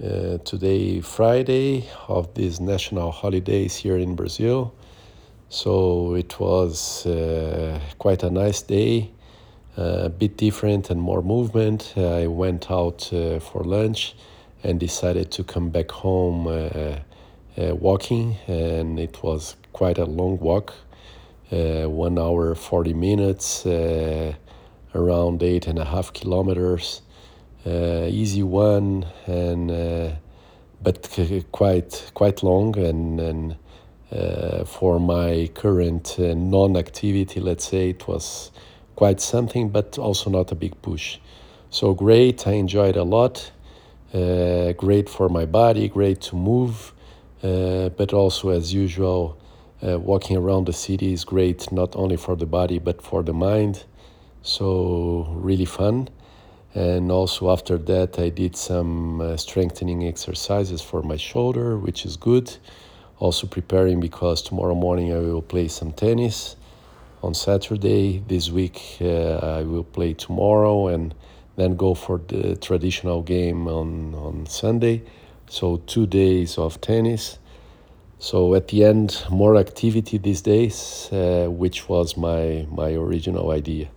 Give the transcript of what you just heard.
Uh, today, Friday of these national holidays here in Brazil. So it was uh, quite a nice day, uh, a bit different and more movement. I went out uh, for lunch and decided to come back home uh, uh, walking, and it was quite a long walk one hour, 40 minutes, around eight and a half kilometers easy one and uh, but quite quite long and, and uh, for my current uh, non-activity let's say it was quite something but also not a big push. So great i enjoyed a lot uh, great for my body great to move uh, but also as usual walking around the city is great not only for the body but for the mind. So really fun and also after that, I did some uh, strengthening exercises for my shoulder, which is good. Also preparing because tomorrow morning I will play some tennis on Saturday. This week uh, I will play tomorrow and then go for the traditional game on, on Sunday. So two days of tennis. So at the end, more activity these days, uh, which was my, my original idea.